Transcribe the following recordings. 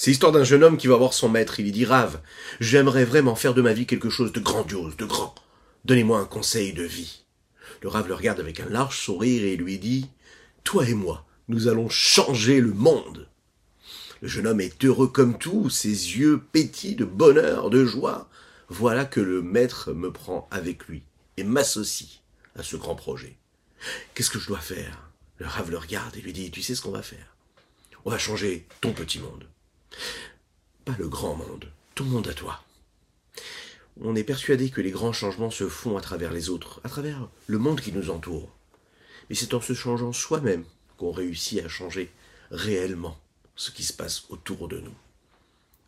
C'est l'histoire d'un jeune homme qui va voir son maître. Il lui dit Rave, j'aimerais vraiment faire de ma vie quelque chose de grandiose, de grand. Donnez-moi un conseil de vie. Le Rave le regarde avec un large sourire et lui dit Toi et moi, nous allons changer le monde. Le jeune homme est heureux comme tout, ses yeux pétillent de bonheur, de joie. Voilà que le maître me prend avec lui et m'associe à ce grand projet. Qu'est-ce que je dois faire? Le Rave le regarde et lui dit Tu sais ce qu'on va faire? On va changer ton petit monde. Pas le grand monde, ton monde à toi. On est persuadé que les grands changements se font à travers les autres, à travers le monde qui nous entoure. Mais c'est en se changeant soi-même qu'on réussit à changer réellement ce qui se passe autour de nous.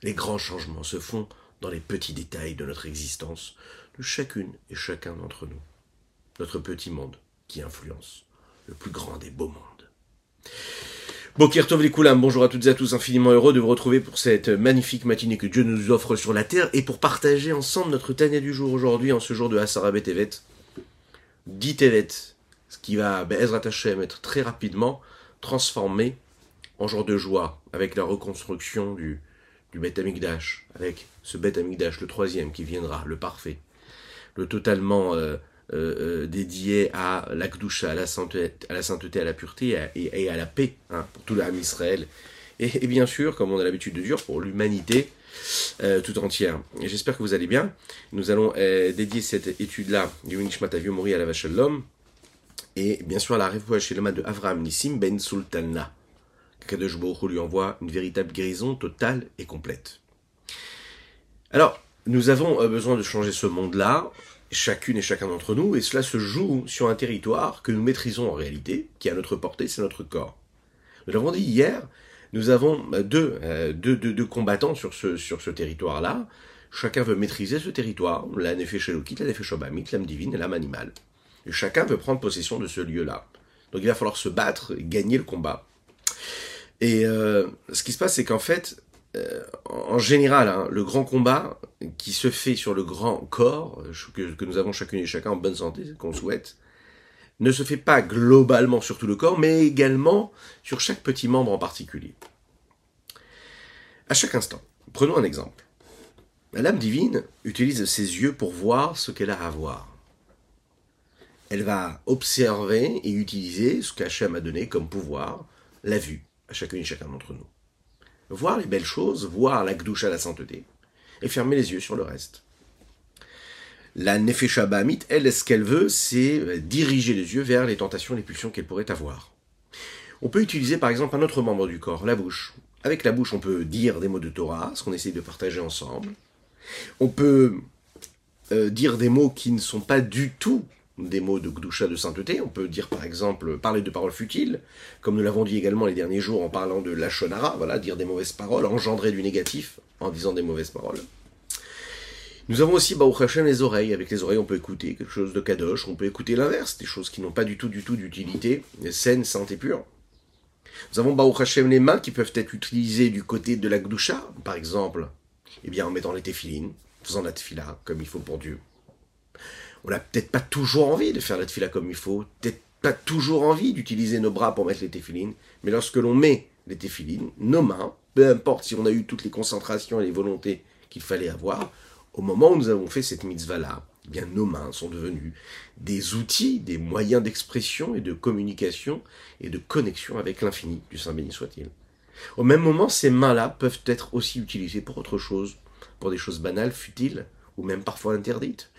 Les grands changements se font dans les petits détails de notre existence, de chacune et chacun d'entre nous. Notre petit monde qui influence le plus grand des beaux mondes. Bokir les Koulam, bonjour à toutes et à tous, infiniment heureux de vous retrouver pour cette magnifique matinée que Dieu nous offre sur la terre et pour partager ensemble notre Tania du jour aujourd'hui en ce jour de Hasarabet Tevet. Dit Tevet, ce qui va, ben, Ezra Tachem, être très rapidement transformé en jour de joie avec la reconstruction du, du Bet Amikdash, avec ce Bet Amikdash, le troisième qui viendra, le parfait, le totalement euh, euh, euh, dédié à la sainteté, à la sainteté, à la pureté et, à la paix hein, pour tout l'âme Israël. Et, bien sûr, comme on a l'habitude de dire, pour l'humanité tout entière. Et j'espère que vous allez bien. Nous allons dédier cette étude-là du Nishmat Mori à la vache l'homme et bien sûr à la le de Avram Nissim Ben Sultana. Kadosh Baruch lui envoie une véritable guérison totale et complète. Alors, nous avons euh, besoin de changer ce monde-là, chacune et chacun d'entre nous, et cela se joue sur un territoire que nous maîtrisons en réalité, qui est à notre portée, c'est notre corps. Nous l'avons dit hier, nous avons euh, euh, deux, deux, deux, combattants sur ce, sur ce territoire-là. Chacun veut maîtriser ce territoire, la Nefeshelokit, la Nefeshobamit, l'âme divine et l'âme animale. Et chacun veut prendre possession de ce lieu-là. Donc il va falloir se battre, gagner le combat. Et euh, ce qui se passe, c'est qu'en fait, euh, en général, hein, le grand combat qui se fait sur le grand corps, que, que nous avons chacune et chacun en bonne santé, qu'on souhaite, ne se fait pas globalement sur tout le corps, mais également sur chaque petit membre en particulier. À chaque instant, prenons un exemple. La lame divine utilise ses yeux pour voir ce qu'elle a à voir. Elle va observer et utiliser ce qu'Hachem a donné comme pouvoir, la vue à chacune et chacun d'entre nous. Voir les belles choses, voir la gdoucha, la sainteté, et fermer les yeux sur le reste. La Nefesha Bahamit, elle, ce qu'elle veut, c'est diriger les yeux vers les tentations, les pulsions qu'elle pourrait avoir. On peut utiliser par exemple un autre membre du corps, la bouche. Avec la bouche, on peut dire des mots de Torah, ce qu'on essaye de partager ensemble. On peut euh, dire des mots qui ne sont pas du tout des mots de Gdusha de sainteté. On peut dire par exemple parler de paroles futiles, comme nous l'avons dit également les derniers jours en parlant de la shonara, voilà, dire des mauvaises paroles, engendrer du négatif en disant des mauvaises paroles. Nous avons aussi Baruch Hashem les oreilles. Avec les oreilles, on peut écouter quelque chose de kadosh, on peut écouter l'inverse, des choses qui n'ont pas du tout, du tout d'utilité, saines, saintes et pures. Nous avons Baruch Hashem les mains qui peuvent être utilisées du côté de la Gdusha, par exemple, eh bien en mettant les téphilines, faisant la tefila comme il faut pour Dieu on n'a peut-être pas toujours envie de faire la tefila comme il faut, peut-être pas toujours envie d'utiliser nos bras pour mettre les téfilines, mais lorsque l'on met les téfilines, nos mains, peu importe si on a eu toutes les concentrations et les volontés qu'il fallait avoir, au moment où nous avons fait cette mitzvah-là, eh bien nos mains sont devenues des outils, des moyens d'expression et de communication et de connexion avec l'infini du Saint béni soit-il. Au même moment, ces mains-là peuvent être aussi utilisées pour autre chose, pour des choses banales, futiles, ou même parfois interdites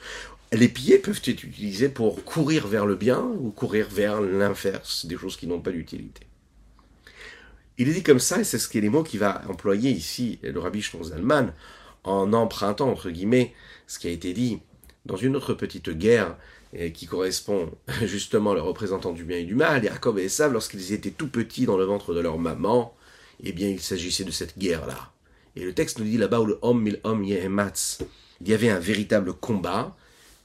les pieds peuvent être utilisés pour courir vers le bien ou courir vers l'inverse, des choses qui n'ont pas d'utilité. Il est dit comme ça, et c'est ce qui est les mots qu'il va employer ici le rabbi Zalman, en empruntant, entre guillemets, ce qui a été dit dans une autre petite guerre qui correspond justement aux représentants du bien et du mal, Jacob et Esav, lorsqu'ils étaient tout petits dans le ventre de leur maman, eh bien il s'agissait de cette guerre-là. Et le texte nous dit là-bas où le homme mil homme yehematz, il y avait un véritable combat,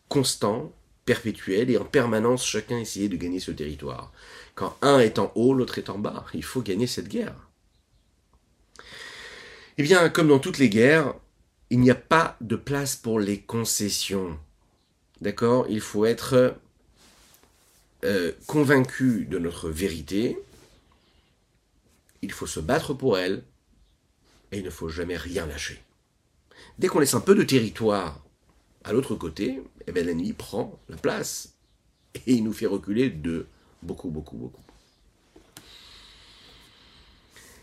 constant, perpétuel, et en permanence, chacun essayait de gagner ce territoire. Quand un est en haut, l'autre est en bas. Il faut gagner cette guerre. Eh bien, comme dans toutes les guerres, il n'y a pas de place pour les concessions. D'accord? Il faut être euh, convaincu de notre vérité. Il faut se battre pour elle. et il ne faut jamais rien lâcher. Dès qu'on laisse un peu de territoire à l'autre côté, eh l'ennemi prend la place et il nous fait reculer de beaucoup, beaucoup, beaucoup.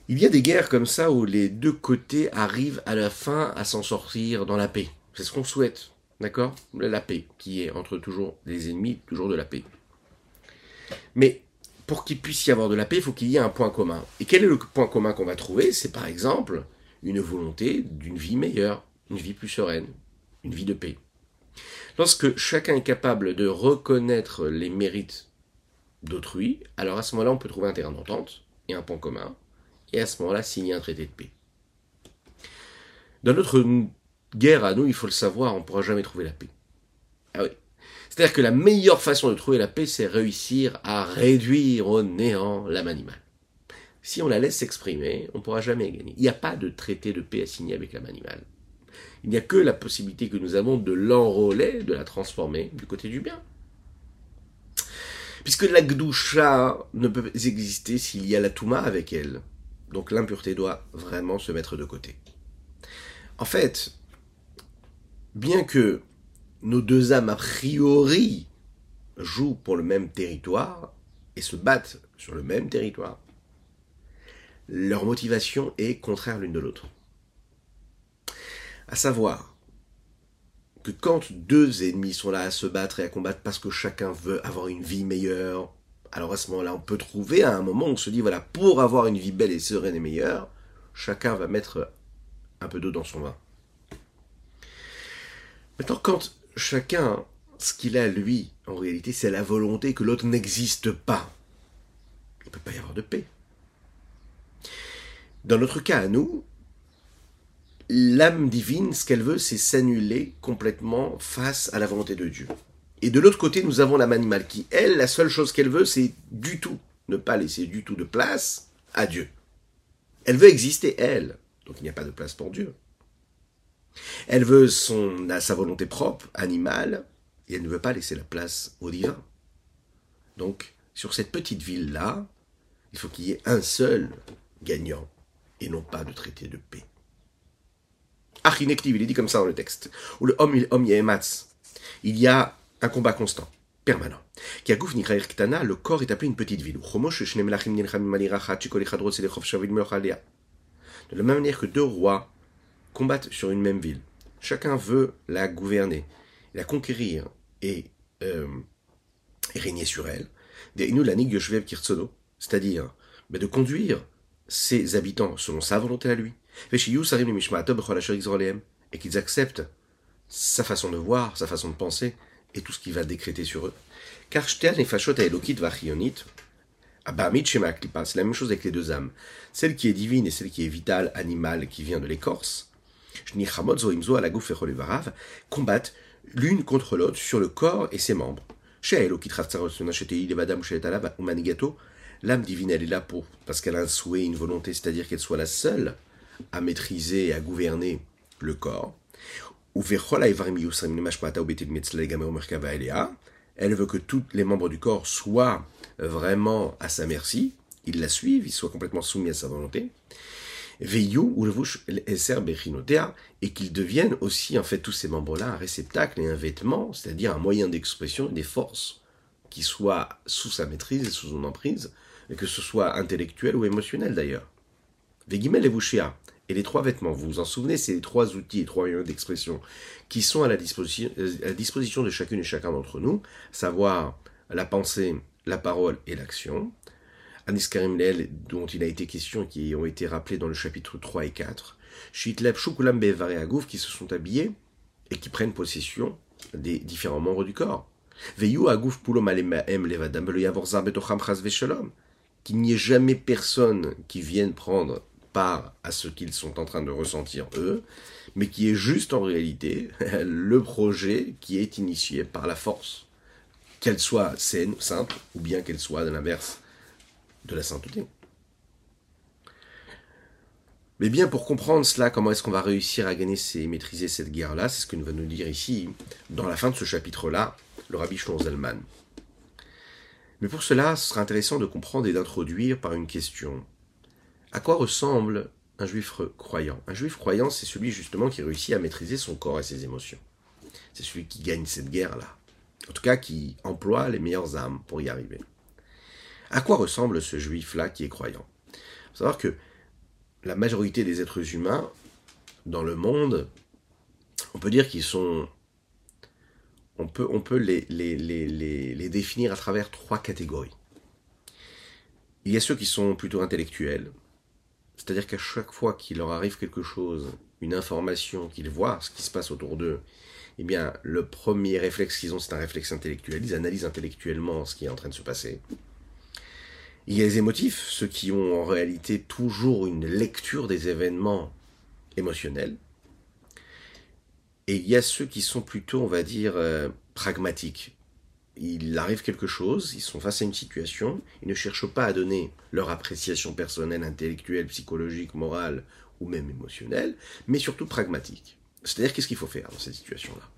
Il y a des guerres comme ça où les deux côtés arrivent à la fin à s'en sortir dans la paix. C'est ce qu'on souhaite, d'accord? La paix, qui est entre toujours les ennemis, toujours de la paix. Mais pour qu'il puisse y avoir de la paix, il faut qu'il y ait un point commun. Et quel est le point commun qu'on va trouver? C'est par exemple une volonté d'une vie meilleure, une vie plus sereine, une vie de paix. Lorsque chacun est capable de reconnaître les mérites d'autrui, alors à ce moment-là, on peut trouver un terrain d'entente et un point commun, et à ce moment-là, signer un traité de paix. Dans notre guerre à nous, il faut le savoir, on ne pourra jamais trouver la paix. Ah oui. C'est-à-dire que la meilleure façon de trouver la paix, c'est réussir à réduire au néant l'âme animale. Si on la laisse s'exprimer, on ne pourra jamais gagner. Il n'y a pas de traité de paix à signer avec l'âme animale. Il n'y a que la possibilité que nous avons de l'enrôler, de la transformer du côté du bien. Puisque la Gdusha ne peut exister s'il y a la Touma avec elle. Donc l'impureté doit vraiment se mettre de côté. En fait, bien que nos deux âmes a priori jouent pour le même territoire et se battent sur le même territoire, leur motivation est contraire l'une de l'autre. À savoir que quand deux ennemis sont là à se battre et à combattre parce que chacun veut avoir une vie meilleure, alors à ce moment-là, on peut trouver à un moment où on se dit, voilà, pour avoir une vie belle et sereine et meilleure, chacun va mettre un peu d'eau dans son vin. Maintenant, quand chacun, ce qu'il a lui, en réalité, c'est la volonté que l'autre n'existe pas, il ne peut pas y avoir de paix. Dans notre cas à nous, l'âme divine, ce qu'elle veut, c'est s'annuler complètement face à la volonté de Dieu. Et de l'autre côté, nous avons l'âme animale qui, elle, la seule chose qu'elle veut, c'est du tout ne pas laisser du tout de place à Dieu. Elle veut exister, elle. Donc il n'y a pas de place pour Dieu. Elle veut son, sa volonté propre, animale, et elle ne veut pas laisser la place au divin. Donc, sur cette petite ville-là, il faut qu'il y ait un seul gagnant, et non pas de traité de paix. Achinektiv, il est dit comme ça dans le texte. Ou le homme, homme Il y a un combat constant, permanent. Le corps est appelé une petite ville. De la même manière que deux rois combattent sur une même ville. Chacun veut la gouverner, la conquérir et, euh, régner sur elle. C'est-à-dire ben, de conduire ses habitants selon sa volonté à lui et qu'ils acceptent sa façon de voir, sa façon de penser, et tout ce qu'il va décréter sur eux. Car c'est la même chose avec les deux âmes. Celle qui est divine et celle qui est vitale, animale, qui vient de l'écorce, combattent l'une contre l'autre sur le corps et ses membres. L'âme divine, elle est là pour, parce qu'elle a un souhait, une volonté, c'est-à-dire qu'elle soit la seule à maîtriser et à gouverner le corps. Elle veut que tous les membres du corps soient vraiment à sa merci, ils la suivent, ils soient complètement soumis à sa volonté. et qu'ils deviennent aussi, en fait, tous ces membres-là, un réceptacle et un vêtement, c'est-à-dire un moyen d'expression des forces qui soient sous sa maîtrise et sous son emprise, que ce soit intellectuel ou émotionnel d'ailleurs. Et les trois vêtements, vous vous en souvenez, c'est les trois outils et trois moyens d'expression qui sont à la, disposition, euh, disposition de chacune et chacun d'entre nous, savoir la pensée, la parole et l'action. Anis Karim Leel, dont il a été question et qui ont été rappelés dans le chapitre 3 et 4. Shitleb Shukulam Bevareagouf qui se sont habillés et qui prennent possession des différents membres du corps. Veyu Agouf Pulom Levadam Betocham Veshalom. Qu'il n'y ait jamais personne qui vienne prendre à ce qu'ils sont en train de ressentir eux, mais qui est juste en réalité le projet qui est initié par la force, qu'elle soit saine, simple, ou bien qu'elle soit de l'inverse de la sainteté. Mais bien pour comprendre cela, comment est-ce qu'on va réussir à gagner et maîtriser cette guerre-là, c'est ce que nous va nous dire ici, dans la fin de ce chapitre-là, le rabbi Zalman. Mais pour cela, ce sera intéressant de comprendre et d'introduire par une question à quoi ressemble un juif croyant? Un juif croyant, c'est celui justement qui réussit à maîtriser son corps et ses émotions. C'est celui qui gagne cette guerre-là. En tout cas, qui emploie les meilleures armes pour y arriver. À quoi ressemble ce juif-là qui est croyant? Il faut savoir que la majorité des êtres humains dans le monde, on peut dire qu'ils sont... On peut, les définir à travers trois catégories. Il y a ceux qui sont plutôt intellectuels, c'est-à-dire qu'à chaque fois qu'il leur arrive quelque chose, une information, qu'ils voient ce qui se passe autour d'eux, eh bien, le premier réflexe qu'ils ont, c'est un réflexe intellectuel. Ils analysent intellectuellement ce qui est en train de se passer. Il y a les émotifs, ceux qui ont en réalité toujours une lecture des événements émotionnels. Et il y a ceux qui sont plutôt, on va dire, euh, pragmatiques. Il arrive quelque chose, ils sont face à une situation, ils ne cherchent pas à donner leur appréciation personnelle, intellectuelle, psychologique, morale ou même émotionnelle, mais surtout pragmatique. C'est-à-dire qu'est-ce qu'il faut faire dans cette situation-là?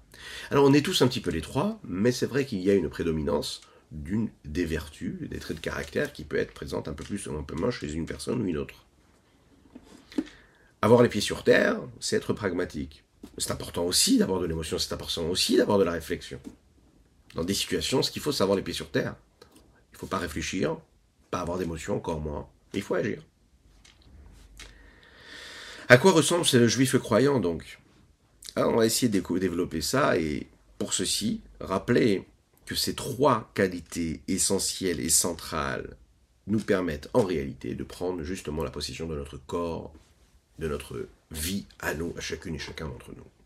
Alors on est tous un petit peu les trois, mais c'est vrai qu'il y a une prédominance d'une des vertus, des traits de caractère qui peut être présente un peu plus ou un peu moins chez une personne ou une autre. Avoir les pieds sur terre, c'est être pragmatique. C'est important aussi d'avoir de l'émotion, c'est important aussi d'avoir de la réflexion. Dans des situations, ce qu'il faut, c'est avoir les pieds sur terre. Il ne faut pas réfléchir, pas avoir d'émotion, encore moins. Il faut agir. À quoi ressemble ce juif croyant donc? On va essayer de développer ça et pour ceci, rappeler que ces trois qualités essentielles et centrales nous permettent en réalité de prendre justement la possession de notre corps, de notre vie à nous, à chacune et chacun d'entre nous.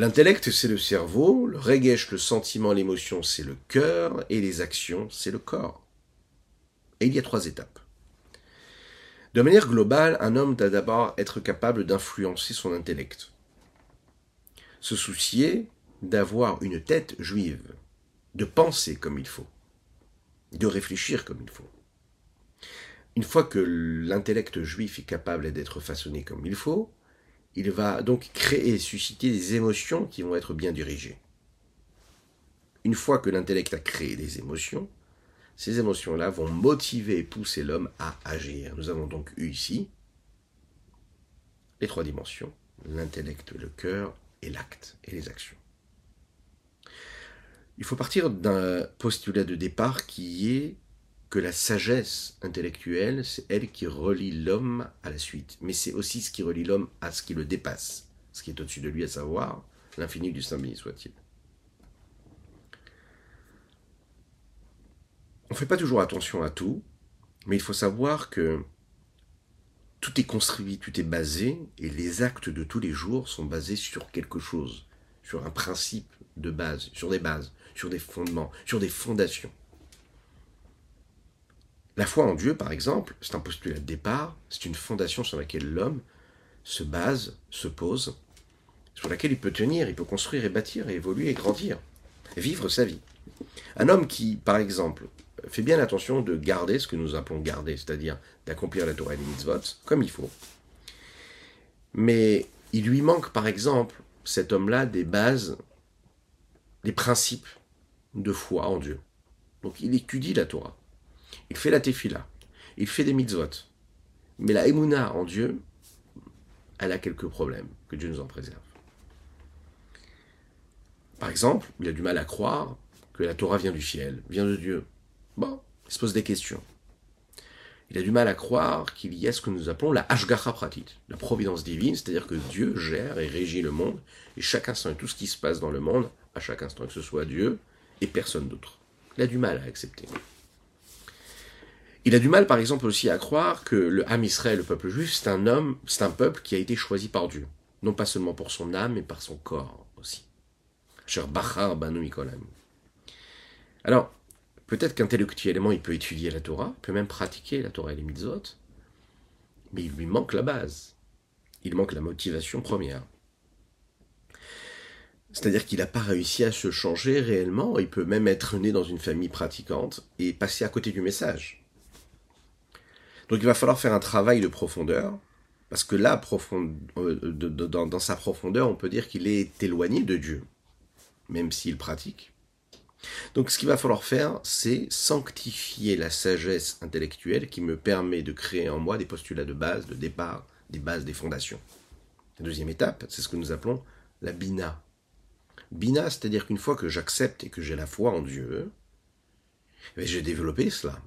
L'intellect, c'est le cerveau, le regesh, le sentiment, l'émotion, c'est le cœur, et les actions, c'est le corps. Et il y a trois étapes. De manière globale, un homme doit d'abord être capable d'influencer son intellect. Se soucier d'avoir une tête juive, de penser comme il faut, de réfléchir comme il faut. Une fois que l'intellect juif est capable d'être façonné comme il faut, il va donc créer et susciter des émotions qui vont être bien dirigées. Une fois que l'intellect a créé des émotions, ces émotions-là vont motiver et pousser l'homme à agir. Nous avons donc eu ici les trois dimensions, l'intellect, le cœur et l'acte et les actions. Il faut partir d'un postulat de départ qui est que la sagesse intellectuelle, c'est elle qui relie l'homme à la suite. Mais c'est aussi ce qui relie l'homme à ce qui le dépasse, ce qui est au-dessus de lui, à savoir l'infini du Saint béni soit-il. On ne fait pas toujours attention à tout, mais il faut savoir que tout est construit, tout est basé, et les actes de tous les jours sont basés sur quelque chose, sur un principe de base, sur des bases sur des fondements, sur des fondations. La foi en Dieu, par exemple, c'est un postulat de départ, c'est une fondation sur laquelle l'homme se base, se pose, sur laquelle il peut tenir, il peut construire et bâtir et évoluer et grandir, vivre sa vie. Un homme qui, par exemple, fait bien attention de garder ce que nous appelons garder, c'est-à-dire d'accomplir la Torah et les mitzvot comme il faut. Mais il lui manque, par exemple, cet homme-là, des bases, des principes de foi en Dieu. Donc il étudie la Torah. Il fait la tefila. Il fait des mitzvot. Mais la emuna en Dieu, elle a quelques problèmes. Que Dieu nous en préserve. Par exemple, il a du mal à croire que la Torah vient du ciel, vient de Dieu. Bon, il se pose des questions. Il a du mal à croire qu'il y a ce que nous appelons la Ashgacha Pratit, la providence divine, c'est-à-dire que Dieu gère et régit le monde, et chaque instant et tout ce qui se passe dans le monde, à chaque instant, que ce soit Dieu et personne d'autre. Il a du mal à accepter. Il a du mal, par exemple, aussi à croire que le Ham Israël, le peuple juif, c'est un homme, c'est un peuple qui a été choisi par Dieu. Non pas seulement pour son âme, mais par son corps aussi. Banu Alors, peut-être qu'intellectuellement, il peut étudier la Torah, il peut même pratiquer la Torah et les mitzvot, mais il lui manque la base. Il manque la motivation première. C'est-à-dire qu'il n'a pas réussi à se changer réellement, il peut même être né dans une famille pratiquante et passer à côté du message. Donc il va falloir faire un travail de profondeur, parce que là, euh, dans, sa profondeur, on peut dire qu'il est éloigné de Dieu, même s'il pratique. Donc ce qu'il va falloir faire, c'est sanctifier la sagesse intellectuelle qui me permet de créer en moi des postulats de base, de départ, des bases, des fondations. La deuxième étape, c'est ce que nous appelons la bina. Bina, c'est-à-dire qu'une fois que j'accepte et que j'ai la foi en Dieu, eh j'ai développé cela.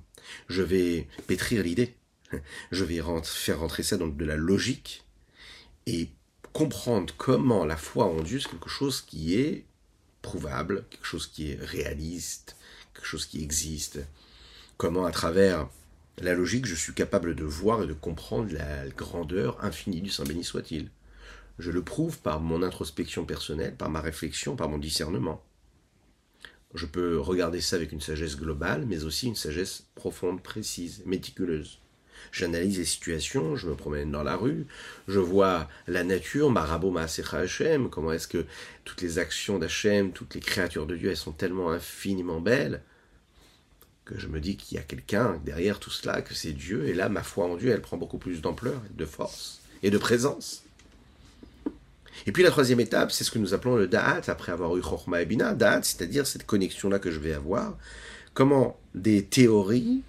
Je vais pétrir l'idée. Je vais faire rentrer ça dans de la logique et comprendre comment la foi en Dieu, c'est quelque chose qui est prouvable, quelque chose qui est réaliste, quelque chose qui existe. Comment à travers la logique, je suis capable de voir et de comprendre la grandeur infinie du Saint béni soit-il. Je le prouve par mon introspection personnelle, par ma réflexion, par mon discernement. Je peux regarder ça avec une sagesse globale, mais aussi une sagesse profonde, précise, méticuleuse. J'analyse les situations, je me promène dans la rue, je vois la nature, Marabo Maasecha Hachem, comment est-ce que toutes les actions d'Hachem, toutes les créatures de Dieu, elles sont tellement infiniment belles, que je me dis qu'il y a quelqu'un derrière tout cela, que c'est Dieu, et là, ma foi en Dieu, elle prend beaucoup plus d'ampleur, de force et de présence. Et puis la troisième étape, c'est ce que nous appelons le Da'at, après avoir eu Chochma et Bina, Da'at, c'est-à-dire cette connexion-là que je vais avoir, comment des théories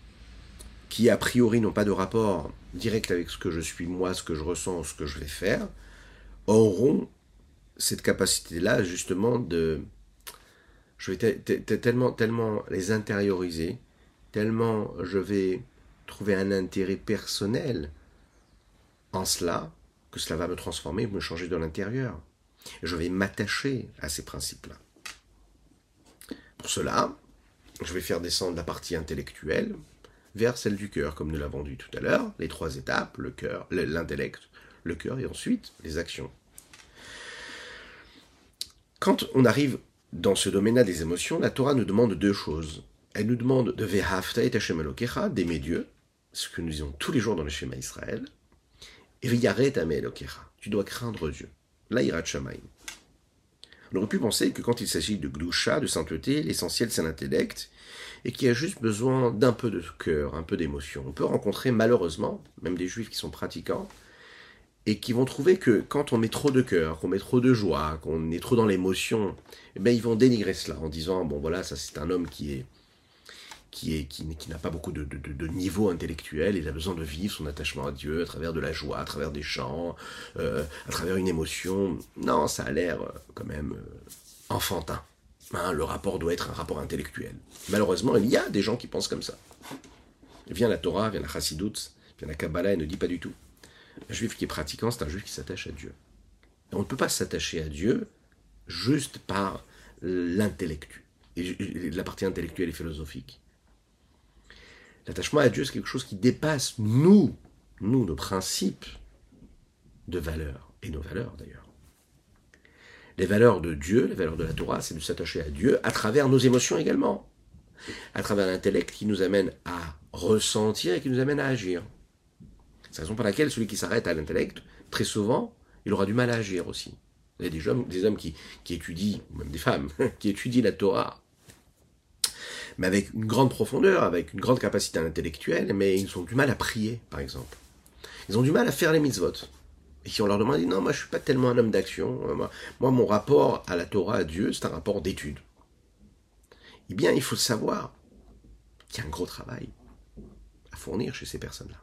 qui a priori n'ont pas de rapport direct avec ce que je suis moi, ce que je ressens, ce que je vais faire, auront cette capacité-là justement de... Je vais tellement, tellement les intérioriser, tellement je vais trouver un intérêt personnel en cela, que cela va me transformer, me changer de l'intérieur. Je vais m'attacher à ces principes-là. Pour cela, je vais faire descendre la partie intellectuelle, vers celle du cœur, comme nous l'avons dit tout à l'heure, les trois étapes, le cœur, l'intellect, le cœur et ensuite les actions. Quand on arrive dans ce domaine-là des émotions, la Torah nous demande deux choses. Elle nous demande de vehafta et Hashem d'aimer Dieu, ce que nous disons tous les jours dans le schéma Israël, et viyaret tu dois craindre Dieu. L'aïrat shamaim. On aurait pu penser que quand il s'agit de gloucha, de sainteté, l'essentiel c'est l'intellect, et qui a juste besoin d'un peu de cœur, un peu d'émotion. On peut rencontrer malheureusement, même des juifs qui sont pratiquants, et qui vont trouver que quand on met trop de cœur, qu'on met trop de joie, qu'on est trop dans l'émotion, eh ils vont dénigrer cela en disant bon voilà ça c'est un homme qui est qui n'a pas beaucoup de, niveau intellectuel, il a besoin de vivre son attachement à Dieu à travers de la joie, à travers des chants, euh, à travers une émotion. Non, ça a l'air euh, quand même euh, enfantin. Hein, le rapport doit être un rapport intellectuel. Malheureusement, il y a des gens qui pensent comme ça. Vient la Torah, vient la Chassidut, vient la Kabbalah et ne dit pas du tout. Un juif qui est pratiquant, c'est un juif qui s'attache à Dieu. on ne peut pas s'attacher à Dieu juste par l'intellect, la partie intellectuelle et philosophique. L'attachement à Dieu, c'est quelque chose qui dépasse nous, nous, nos principes de valeurs, et nos valeurs d'ailleurs. Les valeurs de Dieu, les valeurs de la Torah, c'est de s'attacher à Dieu à travers nos émotions également, à travers l'intellect qui nous amène à ressentir et qui nous amène à agir. C'est la raison pour laquelle celui qui s'arrête à l'intellect, très souvent, il aura du mal à agir aussi. Il y a des hommes, des hommes qui, qui étudient, ou même des femmes, qui étudient la Torah, mais avec une grande profondeur, avec une grande capacité intellectuelle, mais ils ont du mal à prier, par exemple. Ils ont du mal à faire les mitzvot. Et si on leur demande, non, moi je suis pas tellement un homme d'action, euh, moi, mon rapport à la Torah, à Dieu, c'est un rapport d'étude. Eh bien, il faut savoir qu'il y a un gros travail à fournir chez ces personnes-là.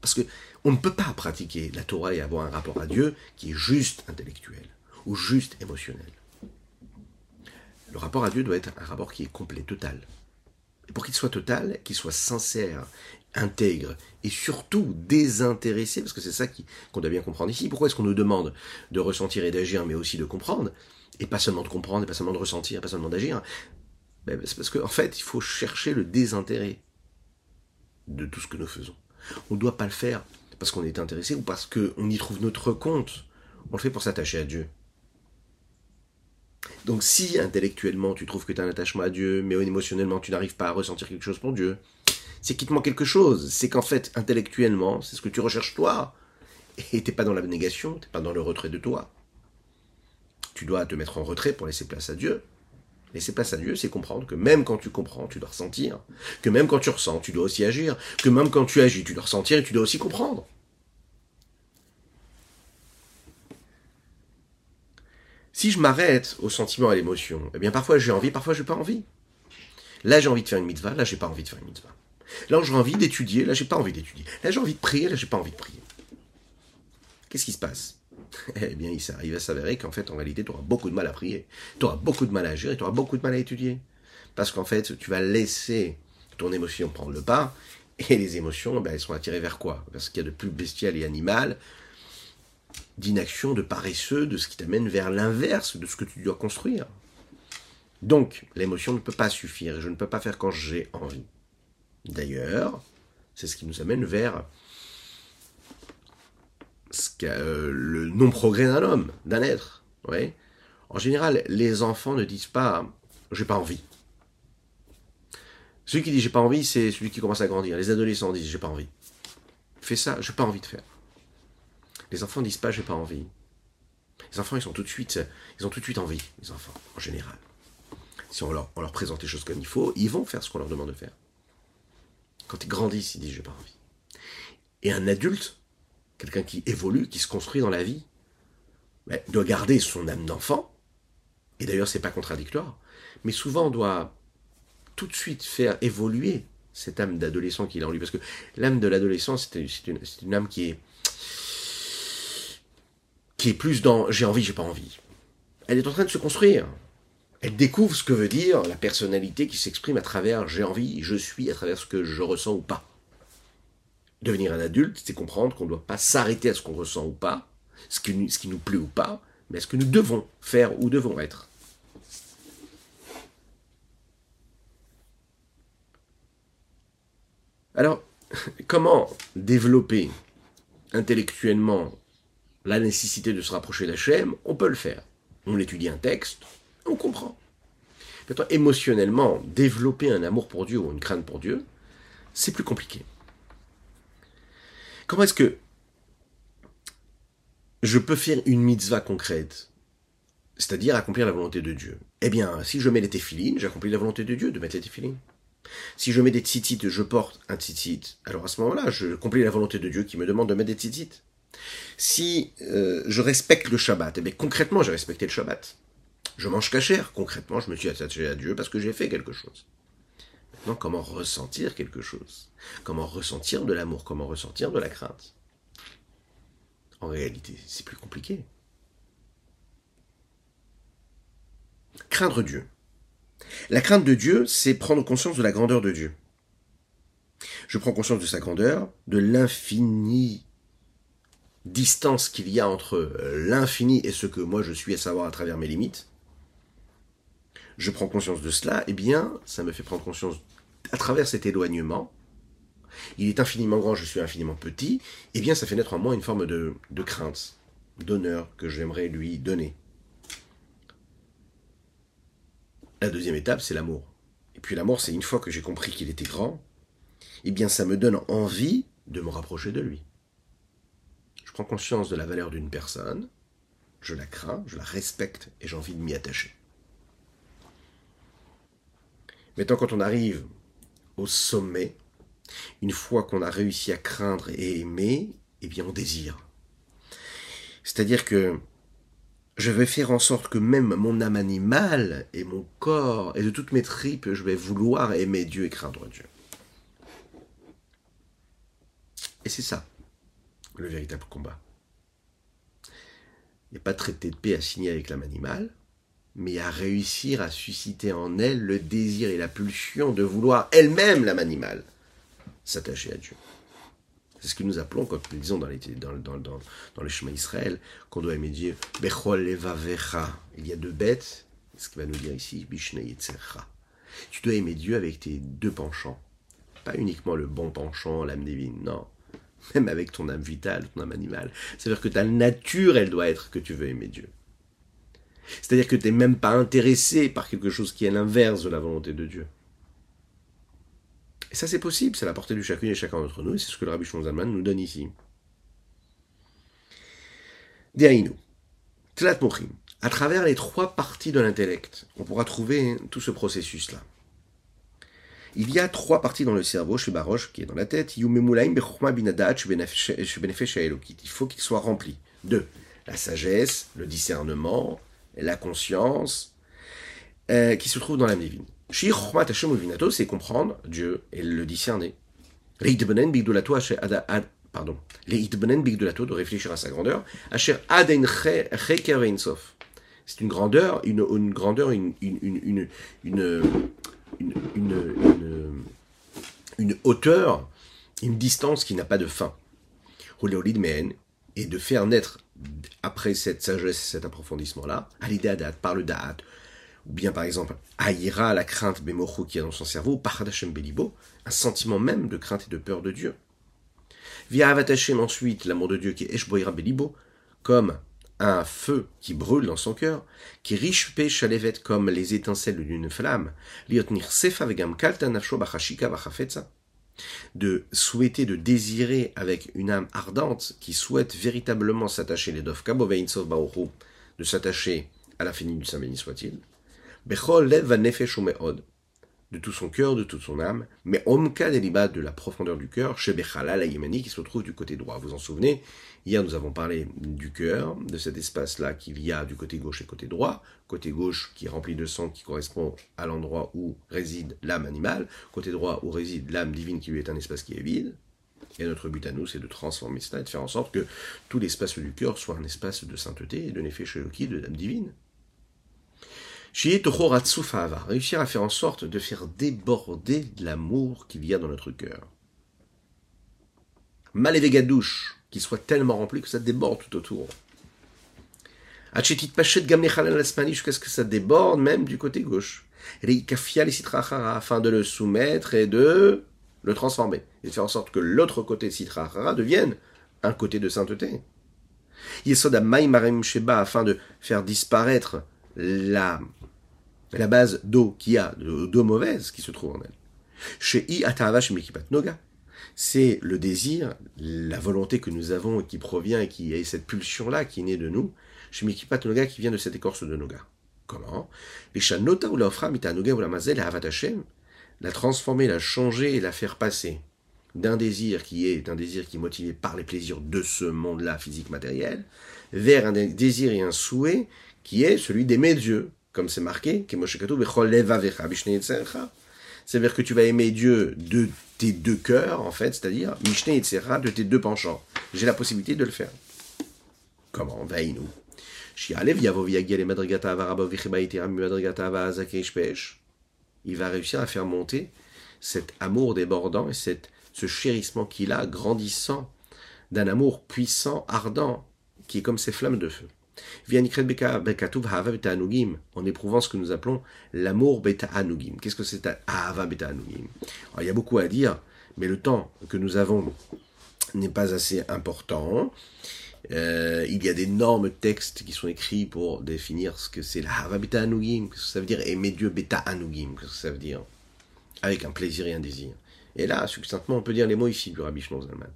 Parce que on ne peut pas pratiquer la Torah et avoir un rapport à Dieu qui est juste intellectuel ou juste émotionnel. Le rapport à Dieu doit être un rapport qui est complet, total. Et pour qu'il soit total, qu'il soit sincère intègre et surtout désintéressé, parce que c'est ça qu'on doit bien comprendre ici. Pourquoi est-ce qu'on nous demande de ressentir et d'agir, mais aussi de comprendre, et pas seulement de comprendre, et pas seulement de ressentir, pas seulement d'agir ben, C'est parce qu'en en fait, il faut chercher le désintérêt de tout ce que nous faisons. On ne doit pas le faire parce qu'on est intéressé ou parce qu'on y trouve notre compte. On le fait pour s'attacher à Dieu. Donc si intellectuellement tu trouves que tu as un attachement à Dieu, mais émotionnellement tu n'arrives pas à ressentir quelque chose pour Dieu, c'est qu'il te manque quelque chose. C'est qu'en fait, intellectuellement, c'est ce que tu recherches toi. Et t'es pas dans l'abnégation, t'es pas dans le retrait de toi. Tu dois te mettre en retrait pour laisser place à Dieu. Laisser place à Dieu, c'est comprendre que même quand tu comprends, tu dois ressentir. Que même quand tu ressens, tu dois aussi agir. Que même quand tu agis, tu dois ressentir et tu dois aussi comprendre. Si je m'arrête au sentiment, à l'émotion, eh bien parfois j'ai envie, parfois j'ai pas envie. Là, j'ai envie de faire une mitzvah, là, j'ai pas envie de faire une mitzvah. Là, j'ai envie d'étudier, là, j'ai pas envie d'étudier. Là, j'ai envie de prier, là, j'ai pas envie de prier. Qu'est-ce qui se passe? Eh bien, il s'arrive à s'avérer qu'en fait, en réalité, tu auras beaucoup de mal à prier. Tu auras beaucoup de mal à agir et tu auras beaucoup de mal à étudier. Parce qu'en fait, tu vas laisser ton émotion prendre le pas et les émotions, ben, elles sont attirées vers quoi? Vers ce qu'il y a de plus bestial et animal, d'inaction, de paresseux, de ce qui t'amène vers l'inverse de ce que tu dois construire. Donc, l'émotion ne peut pas suffire, je ne peux pas faire quand j'ai envie. D'ailleurs, c'est ce qui nous amène vers ce euh, le non-progrès d'un homme, d'un être. En général, les enfants ne disent pas j'ai pas envie. Celui qui dit j'ai pas envie, c'est celui qui commence à grandir. Les adolescents disent j'ai pas envie. Fais ça, j'ai pas envie de faire. Les enfants disent pas j'ai pas envie. Les enfants, ils sont tout de suite, ils ont tout de suite envie, les enfants, en général. Si on leur, présente les choses comme il faut, ils vont faire ce qu'on leur demande de faire. Quand ils grandissent, ils disent j'ai pas envie. Et un adulte, quelqu'un qui évolue, qui se construit dans la vie, ben, doit garder son âme d'enfant. Et d'ailleurs, c'est pas contradictoire. Mais souvent, on doit tout de suite faire évoluer cette âme d'adolescent qu'il a en lui. Parce que l'âme de l'adolescent, c'est une, âme qui est, qui est plus dans j'ai envie, j'ai pas envie. Elle est en train de se construire. Elle découvre ce que veut dire la personnalité qui s'exprime à travers j'ai envie, je suis, à travers ce que je ressens ou pas. Devenir un adulte, c'est comprendre qu'on ne doit pas s'arrêter à ce qu'on ressent ou pas, ce qui, ce qui nous plaît ou pas, mais à ce que nous devons faire ou devons être. Alors, comment développer intellectuellement la nécessité de se rapprocher d'Hachem On peut le faire. On étudie un texte, on comprend. Maintenant, émotionnellement, développer un amour pour Dieu ou une crainte pour Dieu, c'est plus compliqué. Comment est-ce que je peux faire une mitzvah concrète C'est-à-dire accomplir la volonté de Dieu? Eh bien, si je mets les téphilines, j'accomplis la volonté de Dieu de mettre les téphilines. Si je mets des tzitzit, je porte un tzitzit, alors à ce moment-là, je accomplis la volonté de Dieu qui me demande de mettre des tzitzit. Si euh, je respecte le Shabbat, eh bien concrètement, j'ai respecté le Shabbat. Je mange cachère, concrètement, je me suis attaché à Dieu parce que j'ai fait quelque chose. Maintenant, comment ressentir quelque chose? Comment ressentir de l'amour? Comment ressentir de la crainte? En réalité, c'est plus compliqué. Craindre Dieu. La crainte de Dieu, c'est prendre conscience de la grandeur de Dieu. Je prends conscience de sa grandeur, de l'infinie distance qu'il y a entre euh, l'infini et ce que moi je suis, à savoir à travers mes limites. Je prends conscience de cela, eh bien, ça me fait prendre conscience à travers cet éloignement. Il est infiniment grand, je suis infiniment petit, eh bien, ça fait naître en moi une forme de, crainte, d'honneur que j'aimerais lui donner. La deuxième étape, c'est l'amour. Et puis l'amour, c'est une fois que j'ai compris qu'il était grand, eh bien ça me donne envie de me rapprocher de lui. Je prends conscience de la valeur d'une personne, je la crains, je la respecte et j'ai envie de m'y attacher. Maintenant, quand on arrive au sommet, une fois qu'on a réussi à craindre et aimer, eh bien on désire. C'est-à-dire que je vais faire en sorte que même mon âme animale et mon corps et de toutes mes tripes, je vais vouloir aimer Dieu et craindre Dieu. Et c'est ça, le véritable combat. Il n'y a pas de traité de paix à signer avec l'âme animale, mais à réussir à susciter en elle le désir et la pulsion de vouloir elle-même, l'âme animale, s'attacher à Dieu. C'est ce que nous appelons, comme nous disons dans les, dans, dans, dans, dans chemin Israël, qu'on doit aimer Dieu. Il y a deux bêtes, ce qu'il va nous dire ici, Tu dois aimer Dieu avec tes deux penchants. Pas uniquement le bon penchant, l'âme divine, non. Même avec ton âme vitale, ton âme animale. C'est-à-dire que ta nature, elle doit être que tu veux aimer Dieu. C'est-à-dire que tu n'es même pas intéressé par quelque chose qui est l'inverse de la volonté de Dieu. Et ça, c'est possible, c'est la portée du chacune et chacun d'entre nous, et c'est ce que le Rabbi Shimon nous donne ici. Deainu, Tlat. À travers les trois parties de l'intellect, on pourra trouver tout ce processus-là. Il y a trois parties dans le cerveau, chez Baroche, qui est dans la tête. Il faut qu'il soit rempli de la sagesse, le discernement, la conscience, euh, qui se trouve dans l'âme divine. C'est comprendre Dieu et le discerner. Pardon. De réfléchir à sa grandeur. C'est une grandeur, une, une grandeur, une, une, une, une, hauteur, une distance qui n'a pas de fin. Et de faire naître, après cette sagesse et cet approfondissement-là, à l'idée Adat, par le Da'at, ou bien par exemple, Aïra, la crainte Bemochou qui est dans son cerveau, Pachad Hashem Belibo, un sentiment même de crainte et de peur de Dieu. Via Avat Hashem ensuite, l'amour de Dieu qui est Eshboira Belibo, comme un feu qui brûle dans son cœur, qui riche pe shalevet comme les étincelles d'une flamme, de souhaiter, de désirer avec une âme ardente qui souhaite véritablement s'attacher les baruchu, de s'attacher à l'infini du Saint béni soit-il, de tout son cœur, de toute son âme, mais omka deliba de la profondeur du cœur, chez la Yémani qui se trouve du côté droit. Vous en souvenez? Hier, nous avons parlé du cœur, de cet espace-là qu'il y du côté gauche et côté droit. Côté gauche qui est rempli de sang, qui correspond à l'endroit où réside l'âme animale. Côté droit où réside l'âme divine qui lui est un espace qui est vide. Et notre but à nous, c'est de transformer cela et de faire en sorte que tout l'espace du cœur soit un espace de sainteté et de nefesh de l'âme divine. Ahava, réussir à faire en sorte de faire déborder l'amour qu'il y a dans notre cœur. Malévé Gadouche, qui soit tellement rempli que ça déborde tout autour. Hachetit Pachet Gamle Chalal Asmani, jusqu'à ce que ça déborde même du côté gauche. Reikafia les Sitrachara, afin de le soumettre et de le transformer. Et de faire en sorte que l'autre côté Sitrachara devienne un côté de sainteté. Yesoda Maïmarim Sheba, afin de faire disparaître la, la base d'eau qu'il y a, de- d'eau mauvaise qui se trouve en elle. Chez I Atahava chez Mekipat Noga, c'est le désir, la volonté que nous avons et qui provient et qui est cette pulsion-là qui est née de nous, chez Mekipat Noga qui vient de cette écorce de Noga. Comment ou la ou la Mazel Hashem, la transformer, la changer et la faire passer d'un désir qui est un désir qui est motivé par les plaisirs de ce monde-là, physique, matériel, vers un désir et un souhait qui est celui d'aimer Dieu, comme c'est marqué, c'est-à-dire que tu vas aimer Dieu de tes deux cœurs, en fait, c'est-à-dire Mishneh Yetzera de tes deux penchants. J'ai la possibilité de le faire. Comment pesh. Il va réussir à faire monter cet amour débordant et cette, ce chérissement qu'il a, grandissant, d'un amour puissant, ardent, qui est comme ces flammes de feu. En éprouvant ce que nous appelons l'amour beta anugim. Qu'est-ce que c'est hava beta anugim Il y a beaucoup à dire, mais le temps que nous avons n'est pas assez important. Euh, il y a d'énormes textes qui sont écrits pour définir ce que c'est la hava beta anugim, que ça veut dire? Aimer Dieu beta anugim, que ça veut dire? Avec un plaisir et un désir. Et là, succinctement, on peut dire les mots ici du Rabbi Shlomo Zalman.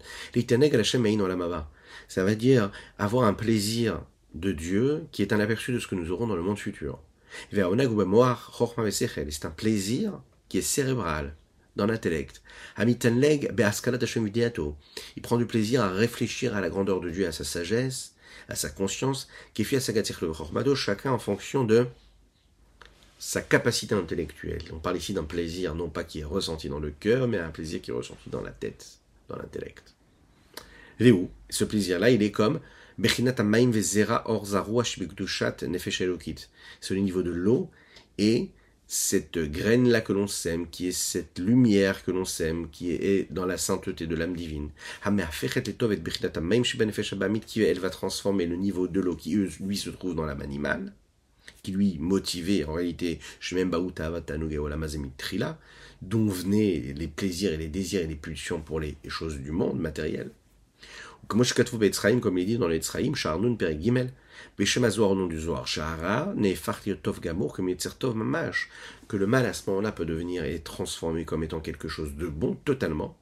Ça veut dire avoir un plaisir de Dieu qui est un aperçu de ce que nous aurons dans le monde futur. C'est un plaisir qui est cérébral, dans l'intellect. Il prend du plaisir à réfléchir à la grandeur de Dieu, à sa sagesse, à sa conscience, qui fait le chormado, chacun en fonction de sa capacité intellectuelle. On parle ici d'un plaisir, non pas qui est ressenti dans le cœur, mais un plaisir qui est ressenti dans la tête, dans l'intellect. Ce plaisir-là, il est comme C'est le niveau de l'eau et cette graine-là que l'on sème, qui est cette lumière que l'on sème, qui est dans la sainteté de l'âme divine. Qui elle va transformer le niveau de l'eau qui lui se trouve dans l'âme animale qui lui motivait en réalité dont venaient les plaisirs et les désirs et les pulsions pour les choses du monde matériel. Dans les que le mal à ce moment-là peut devenir et comme étant quelque chose de bon totalement,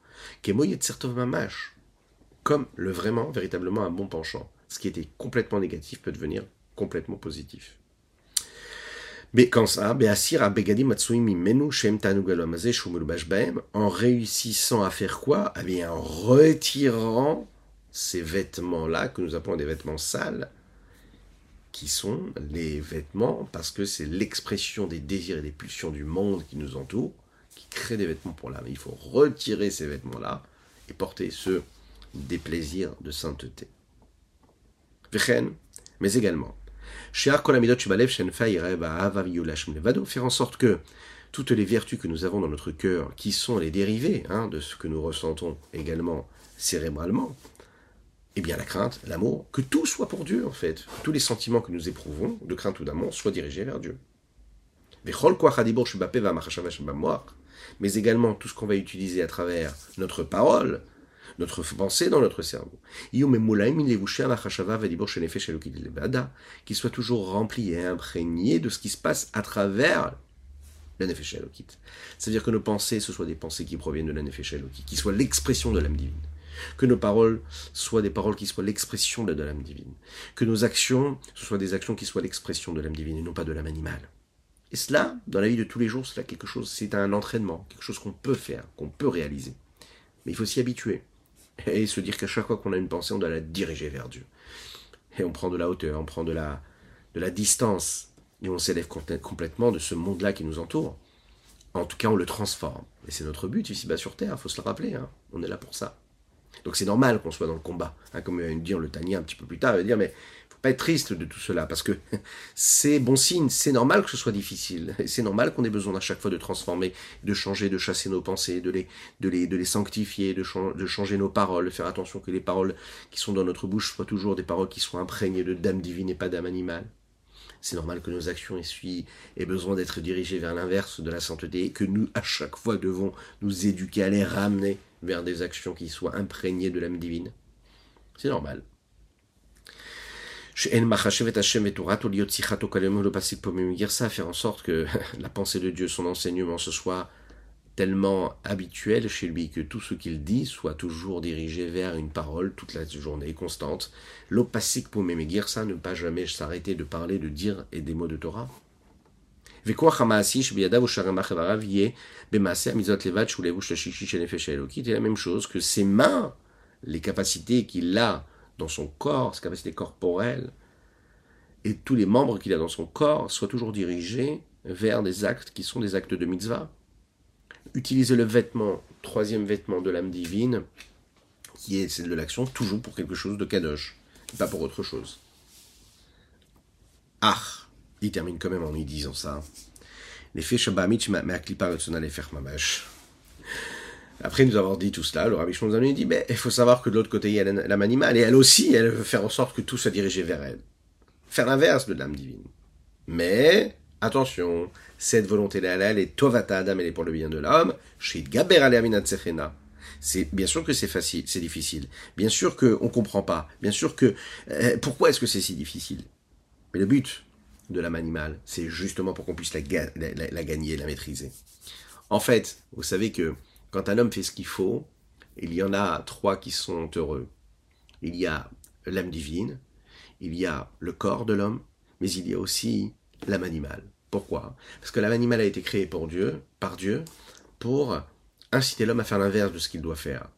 comme le vraiment, véritablement un bon penchant. Ce qui était complètement négatif peut devenir complètement en réussissant à faire quoi? Eh bien, en retirant ces vêtements-là, que nous appelons des vêtements sales, qui sont les vêtements, parce que c'est l'expression des désirs et des pulsions du monde qui nous entoure, qui crée des vêtements pour l'âme. Il faut retirer ces vêtements-là et porter ceux des plaisirs de sainteté. Mais également, faire en sorte que toutes les vertus que nous avons dans notre cœur, qui sont les dérivés hein, de ce que nous ressentons également cérébralement, eh bien la crainte, l'amour, que tout soit pour Dieu en fait. Tous les sentiments que nous éprouvons, de crainte ou d'amour, soient dirigés vers Dieu. Mais également tout ce qu'on va utiliser à travers notre parole, notre pensée dans notre cerveau. Qu'il soit toujours rempli et imprégné de ce qui se passe à travers la Nefesh C'est-à-dire que nos pensées, ce soient des pensées qui proviennent de la Nefesh qui soient l'expression de l'âme divine. Que nos paroles soient des paroles qui soient l'expression de l'âme divine. Que nos actions, soient des actions qui soient l'expression de l'âme divine et non pas de l'âme animale. Et cela, dans la vie de tous les jours, c'est quelque chose, c'est un entraînement, quelque chose qu'on peut faire, qu'on peut réaliser. Mais il faut s'y habituer et se dire qu'à chaque fois qu'on a une pensée, on doit la diriger vers Dieu. Et on prend de la hauteur, on prend de la, de la distance, et on s'élève complètement de ce monde-là qui nous entoure. En tout cas, on le transforme. Et c'est notre but ici-bas sur Terre, il faut se le rappeler, hein. on est là pour ça. Donc c'est normal qu'on soit dans le combat. Hein, comme va dire le Tania un petit peu plus tard, il va dire, mais pas être triste de tout cela, parce que c'est bon signe, c'est normal que ce soit difficile, c'est normal qu'on ait besoin à chaque fois de transformer, de changer, de chasser nos pensées, de les, sanctifier, de, changer nos paroles, faire attention que les paroles qui sont dans notre bouche soient toujours des paroles qui soient imprégnées de dame divine et pas d'âme animale. C'est normal que nos actions aient besoin d'être dirigées vers l'inverse de la sainteté et que nous, à chaque fois, devons nous éduquer à les ramener vers des actions qui soient imprégnées de l'âme divine. C'est normal faire en sorte que la pensée de Dieu, son enseignement, ce soit tellement habituel chez lui que tout ce qu'il dit soit toujours dirigé vers une parole toute la journée constante. L'opasik pour ça, ne pas jamais s'arrêter de parler, de dire et des mots de Torah. C'est la même chose que ses mains, les capacités qu'il a dans son corps, ses capacités corporelles, et tous les membres qu'il a dans son corps soient toujours dirigés vers des actes qui sont des actes de mitzvah. Utiliser le vêtement, troisième vêtement de l'âme divine, qui est celle de l'action, toujours pour quelque chose de kadosh, pas pour autre chose. Ah, il termine quand même en y disant ça. Les après nous avoir dit tout cela, le Rabbi Shimon nous dit, mais il faut savoir que de l'autre côté, il y a l'âme animale, et elle aussi, elle veut faire en sorte que tout soit dirigé vers elle. Faire l'inverse de l'âme divine. Mais, attention, cette volonté-là, elle est tovata adam, elle est pour le bien de l'homme, c'est bien sûr que c'est facile, c'est difficile. Bien sûr qu'on ne comprend pas. Bien sûr que euh, pourquoi est-ce que c'est si difficile? Mais le but de l'âme animale, c'est justement pour qu'on puisse la, la, gagner, la maîtriser. En fait, vous savez que quand un homme fait ce qu'il faut, il y en a trois qui sont heureux. Il y a l'âme divine, il y a le corps de l'homme, mais il y a aussi l'âme animale. Pourquoi? Parce que l'âme animale a été créée pour Dieu, par Dieu, pour inciter l'homme à faire l'inverse de ce qu'il doit faire.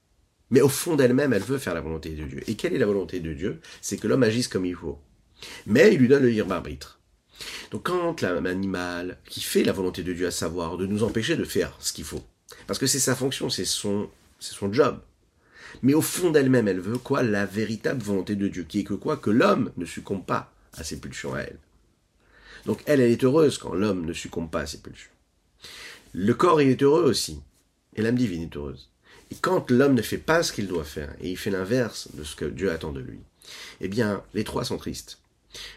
Mais au fond d'elle-même, elle veut faire la volonté de Dieu. Et quelle est la volonté de Dieu? C'est que l'homme agisse comme il faut. Mais il lui donne le libre arbitre. Donc quand l'âme animale, qui fait la volonté de Dieu, à savoir de nous empêcher de faire ce qu'il faut, parce que c'est sa fonction, c'est son, c'est son job. Mais au fond d'elle-même, elle veut quoi? La véritable volonté de Dieu, qui est que quoi? Que l'homme ne succombe pas à ses pulsions à elle. Donc elle, elle est heureuse quand l'homme ne succombe pas à ses pulsions. Le corps, il est heureux aussi. Et l'âme divine est heureuse. Et quand l'homme ne fait pas ce qu'il doit faire, et il fait l'inverse de ce que Dieu attend de lui, eh bien, les trois sont tristes.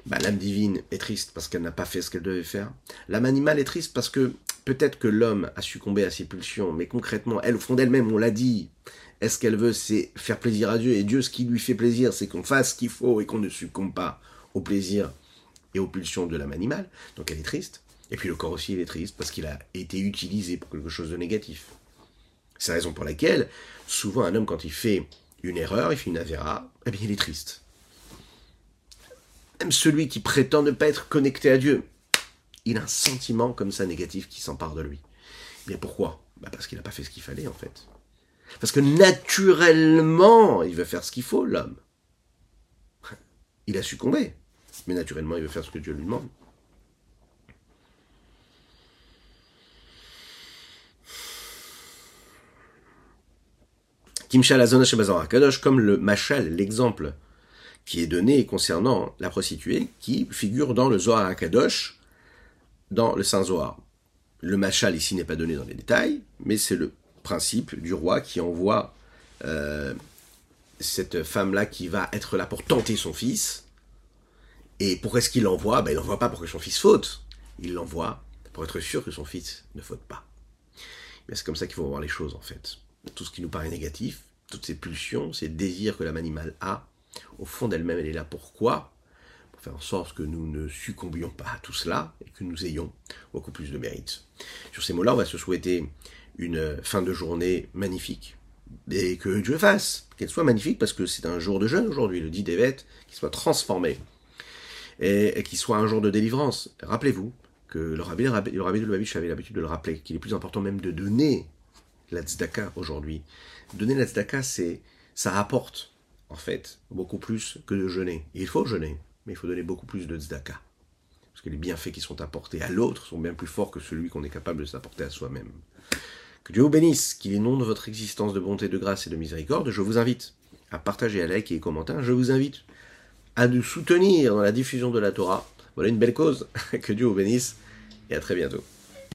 Bah, l'âme divine est triste parce qu'elle n'a pas fait ce qu'elle devait faire. L'âme animale est triste parce que peut-être que l'homme a succombé à ses pulsions, mais concrètement, elle, au fond d'elle-même, on l'a dit, est-ce qu'elle veut, c'est faire plaisir à Dieu, et Dieu, ce qui lui fait plaisir, c'est qu'on fasse ce qu'il faut et qu'on ne succombe pas au plaisir et aux pulsions de l'âme animale. Donc elle est triste. Et puis le corps aussi, il est triste parce qu'il a été utilisé pour quelque chose de négatif. C'est la raison pour laquelle, souvent, un homme, quand il fait une erreur, il fait une avéra, eh bien, il est triste. Même celui qui prétend ne pas être connecté à Dieu, il a un sentiment comme ça négatif qui s'empare de lui. Mais pourquoi? Bah Parce qu'il n'a pas fait ce qu'il fallait en fait. Parce que naturellement, il veut faire ce qu'il faut, l'homme. Il a succombé. Mais naturellement, il veut faire ce que Dieu lui demande. Kimshal Kadosh, comme le machal, l'exemple qui est donné concernant la prostituée, qui figure dans le Zohar Kadosh, dans le Saint Zohar. Le machal ici n'est pas donné dans les détails, mais c'est le principe du roi qui envoie euh, cette femme-là qui va être là pour tenter son fils. Et pourquoi est-ce qu'il l'envoie ben, Il l'envoie pas pour que son fils faute. Il l'envoie pour être sûr que son fils ne faute pas. c'est comme ça qu'il faut voir les choses en fait. Tout ce qui nous paraît négatif, toutes ces pulsions, ces désirs que l'âme animale a, au fond d'elle-même, elle est là pourquoi? Pour faire en sorte que nous ne succombions pas à tout cela et que nous ayons beaucoup plus de mérite. Sur ces mots-là, on va se souhaiter une fin de journée magnifique, et que Dieu fasse qu'elle soit magnifique parce que c'est un jour de jeûne aujourd'hui, le 10 d'Evet, qui soit transformé et, et qui soit un jour de délivrance. Rappelez-vous que le rabbi, le rabbi, de Lubavitch avait l'habitude de le rappeler, qu'il est plus important même de donner la tzedaka aujourd'hui. Donner la tzedaka, c'est, ça rapporte, en fait, beaucoup plus que de jeûner. il faut jeûner, mais il faut donner beaucoup plus de tzedaka. Parce que les bienfaits qui sont apportés à l'autre sont bien plus forts que celui qu'on est capable de s'apporter à soi-même. Que Dieu vous bénisse, qu'il inonde votre existence de bonté, de grâce et de miséricorde. Je vous invite à partager, à liker et commenter. Je vous invite à nous soutenir dans la diffusion de la Torah. Voilà une belle cause. Que Dieu vous bénisse et à très bientôt.